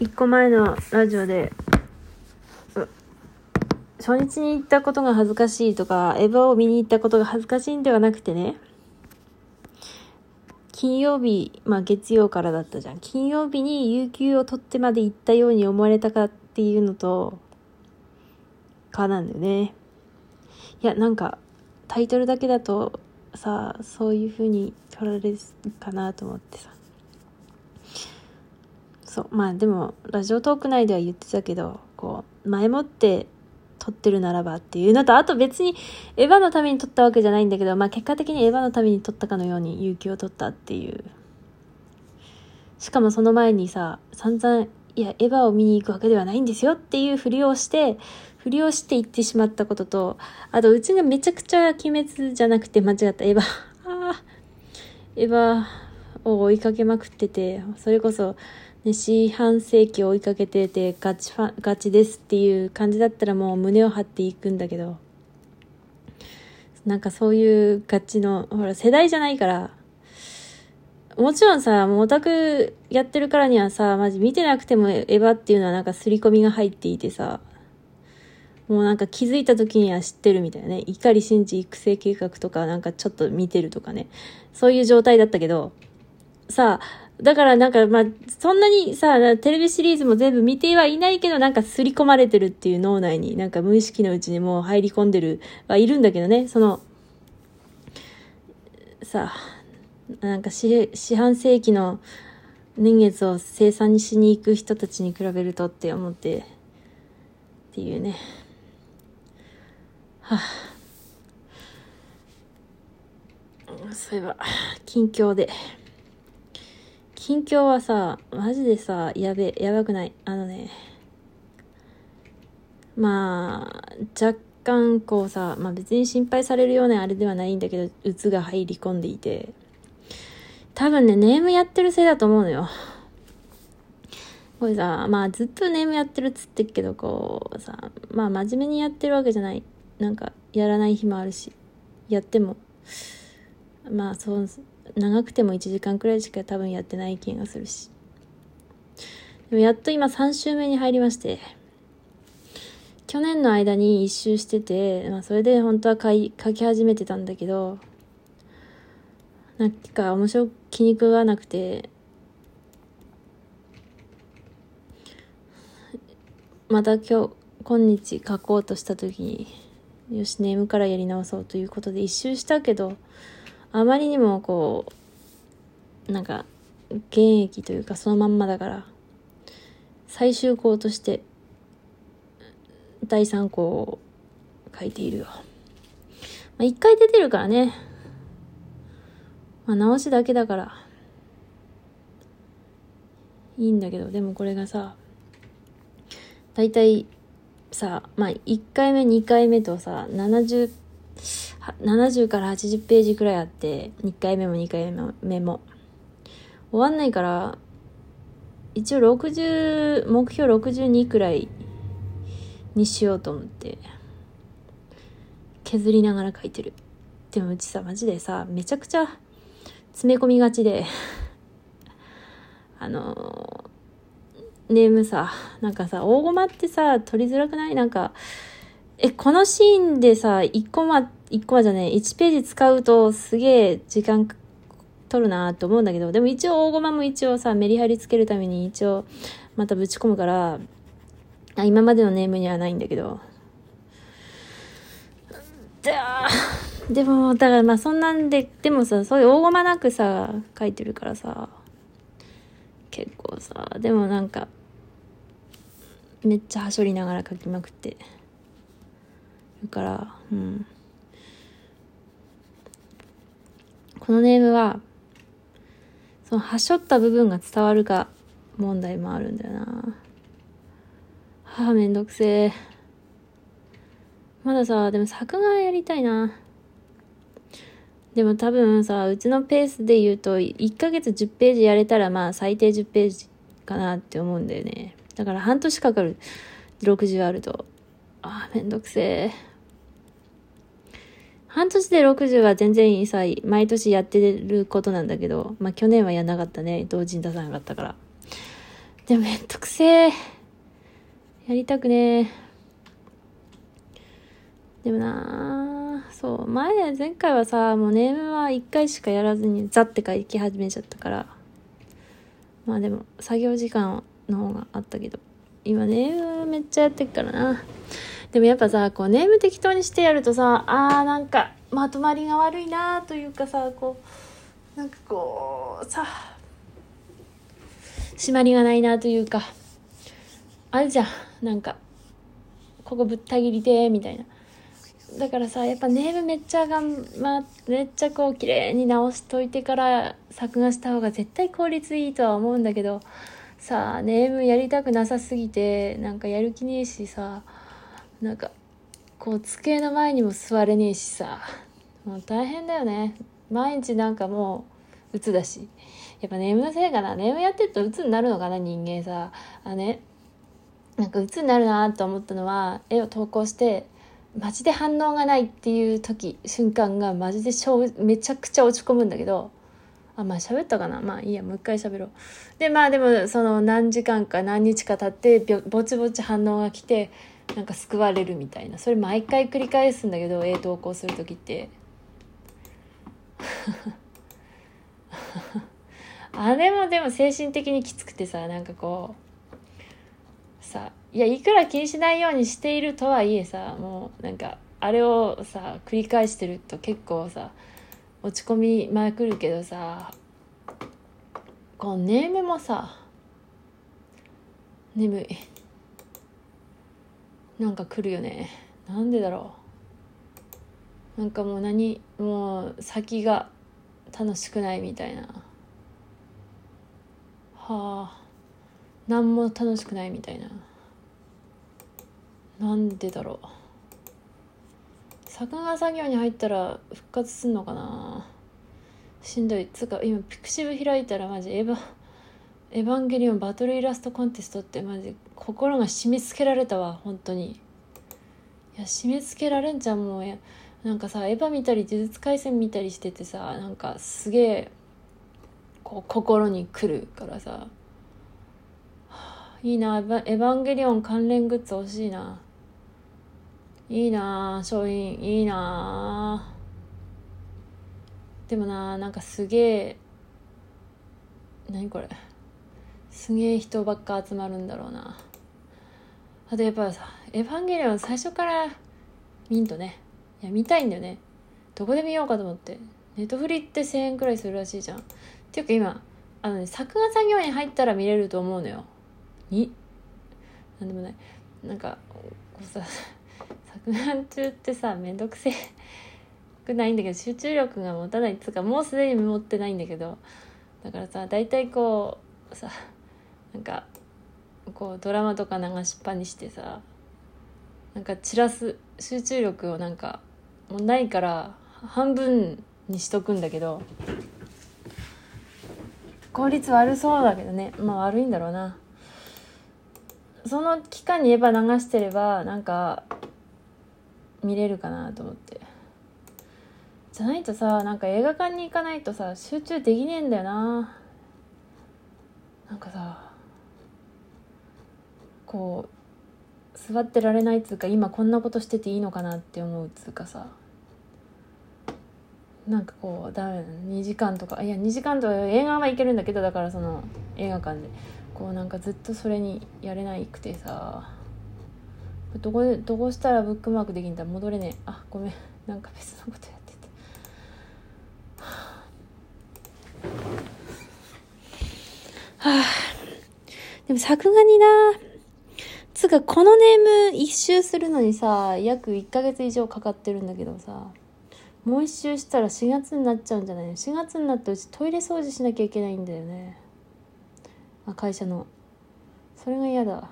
一個前のラジオで、初日に行ったことが恥ずかしいとか、エヴァを見に行ったことが恥ずかしいんではなくてね、金曜日、まあ月曜からだったじゃん。金曜日に有給を取ってまで行ったように思われたかっていうのと、かなんだよね。いや、なんか、タイトルだけだとさ、そういう風に取られるかなと思ってさ。そうまあでもラジオトーク内では言ってたけどこう前もって撮ってるならばっていうのとあと別にエヴァのために撮ったわけじゃないんだけどまあ結果的にエヴァのために撮ったかのように有給を取ったっていう。しかもその前にさ散々いやエヴァを見に行くわけではないんですよっていうふりをしてふりをして言ってしまったこととあとうちがめちゃくちゃ鬼滅じゃなくて間違ったエヴァあエヴァを追いかけまくっててそれこそね、四半世紀追いかけててガチファン、ガチですっていう感じだったらもう胸を張っていくんだけど、なんかそういうガチの、ほら世代じゃないから、もちろんさ、もうオタクやってるからにはさ、マジ見てなくてもエヴァっていうのはなんか刷り込みが入っていてさ、もうなんか気づいた時には知ってるみたいなね。碇シンジ育成計画とかなんかちょっと見てるとかね。そういう状態だったけど、さあ、だからなんか、まあ、そんなにさ、テレビシリーズも全部見てはいないけど、なんか刷り込まれてるっていう脳内に、なんか無意識のうちにもう入り込んでるはいるんだけどね、その、さあ、なんか四半世紀の年月を生産しに行く人たちに比べるとって思って、っていうね。はあ、そういえば、近況で。近況はさ、マジでさ、やべ、やばくない？あのね、まあ、若干こうさ、まあ別に心配されるようなあれではないんだけど、うつが入り込んでいて、多分ね、ネームやってるせいだと思うのよ。これさ、まあずっとネームやってるっつってっけど、こうさ、まあ真面目にやってるわけじゃない。なんか、やらない日もあるし、やっても、まあそう、長くても1時間くらいしか多分やってない気がするし。でもやっと今3週目に入りまして、去年の間に一周してて、まあ、それで本当は書い書き始めてたんだけど、なんか面白気に食わなくて、また今日、今日書こうとした時に、よし、ネームからやり直そうということで一周したけど、あまりにもこう、なんか、現役というかそのまんまだから、最終項として、第3項を書いているよ。まあ、一回出てるからね。まあ、直しだけだから、いいんだけど、でもこれがさ、大体さ、まあ、1回目、2回目とさ、70 70から80ページくらいあって、1回目も2回目も。終わんないから、一応60、目標62くらいにしようと思って、削りながら書いてる。でもうちさ、マジでさ、めちゃくちゃ詰め込みがちで あのネームさ、なんかさ、大駒ってさ、取りづらくない？なんか、え、このシーンでさ、1コマ、1コマじゃね、1ページ使うとすげえ時間取るなと思うんだけど、でも一応大駒も一応さ、メリハリつけるために一応またぶち込むから、あ今までのネームにはないんだけど。でも、だからまあそんなんで、でもさ、そういう大駒なくさ、書いてるからさ、結構さ、でもなんか、めっちゃはしょりながら書きまくって。るから、うん。このネームは、その、はしょった部分が伝わるか問題もあるんだよな。はあ、めんどくせえ。まださ、でも作画やりたいな。でも多分さ、うちのペースで言うと、1ヶ月10ページやれたらまあ最低10ページかなって思うんだよね。だから半年かかる。60あると。ああ、めんどくせえ。半年で60は全然いいさ、毎年やってることなんだけど、まあ去年はやんなかったね。同時に出さなかったから。でもめんどくせえ。やりたくねえ。でもなあそう、前、前回はさ、もうネームは1回しかやらずにザって書き始めちゃったから。まあでも、作業時間の方があったけど。今ネームめっちゃやってっからな。でもやっぱさ、こうネーム適当にしてやるとさ、あーなんかまとまりが悪いなというかさ、こう、なんかこう、さ、締まりがないなというか、あるじゃん。なんか、ここぶった切りてみたいな。だからさやっぱネームめっちゃがん、ま、めっちゃこう綺麗に直しといてから作画した方が絶対効率いいとは思うんだけどさあネームやりたくなさすぎてなんかやる気ねえしさなんかこう机の前にも座れねえしさ。もう大変だよね。毎日なんかもう鬱だし。やっぱネームのせいかな。ネームやってると鬱になるのかな人間さ。あねなんか鬱になるなと思ったのは絵を投稿してマジで反応がないっていう時瞬間がマジでしょめちゃくちゃ落ち込むんだけどあまあ喋ったかな。まあいいやもう一回喋ろう。でまあでもその何時間か何日か経ってぼちぼち反応が来てなんか救われるみたいな。それ毎回繰り返すんだけど絵投稿する時って。あれもでも精神的にきつくてさなんかこうさいやいくら気にしないようにしているとはいえさもうなんかあれをさ繰り返してると結構さ落ち込みまくるけどさこのネームもさ眠いなんか来るよね。なんでだろう。なんかもう何もう先が楽しくないみたいな。はあ。何も楽しくないみたいな。なんでだろう。作画作業に入ったら復活すんのかな。しんどい。つうか今ピクシブ開いたらマジエヴァエヴァンゲリオンバトルイラストコンテストってマジ心が締め付けられたわ本当に。いや締め付けられんじゃんもう。やなんかさエヴァ見たり呪術廻戦見たりしててさなんかすげえこう心にくるからさ、はあ、いいなエヴァンゲリオン関連グッズ欲しいな。いいなあ商品いいな。でもななんかすげえ何これ。すげえ人ばっか集まるんだろうな。あとやっぱさ「エヴァンゲリオン」最初から見んとね。いや見たいんだよね。どこで見ようかと思って。ネットフリって1000円くらいするらしいじゃん。っていうか今あのね作画作業に入ったら見れると思うのよ。に。なんでもない。なんかこうさ作画中ってさめんどくせくないんだけど集中力が持たないっつうかもうすでに持ってないんだけど。だからさ大体こうさなんかこうドラマとか流しっぱにしてさなんか散らす集中力をなんかもうないから半分にしとくんだけど効率悪そうだけどね。まあ悪いんだろうな。その期間にエヴァ流してればなんか見れるかなと思って。じゃないとさなんか映画館に行かないとさ集中できねえんだよな。なんかさこう座ってられないっつうか今こんなことしてていいのかなって思うっつうかさ。なんかこうダメだ2時間とか。いや2時間とか映画は行けるんだけどだからその映画館で。こうなんかずっとそれにやれないくてさ。どこどうしたらブックマークできんだ？戻れねえ。あごめん。なんか別のことやってて。はあ。でも作画にな。つうかこのネーム一周するのにさ約1ヶ月以上かかってるんだけどさもう一周したら4月になっちゃうんじゃない？の4月になってうちトイレ掃除しなきゃいけないんだよね。あ会社の。それが嫌だ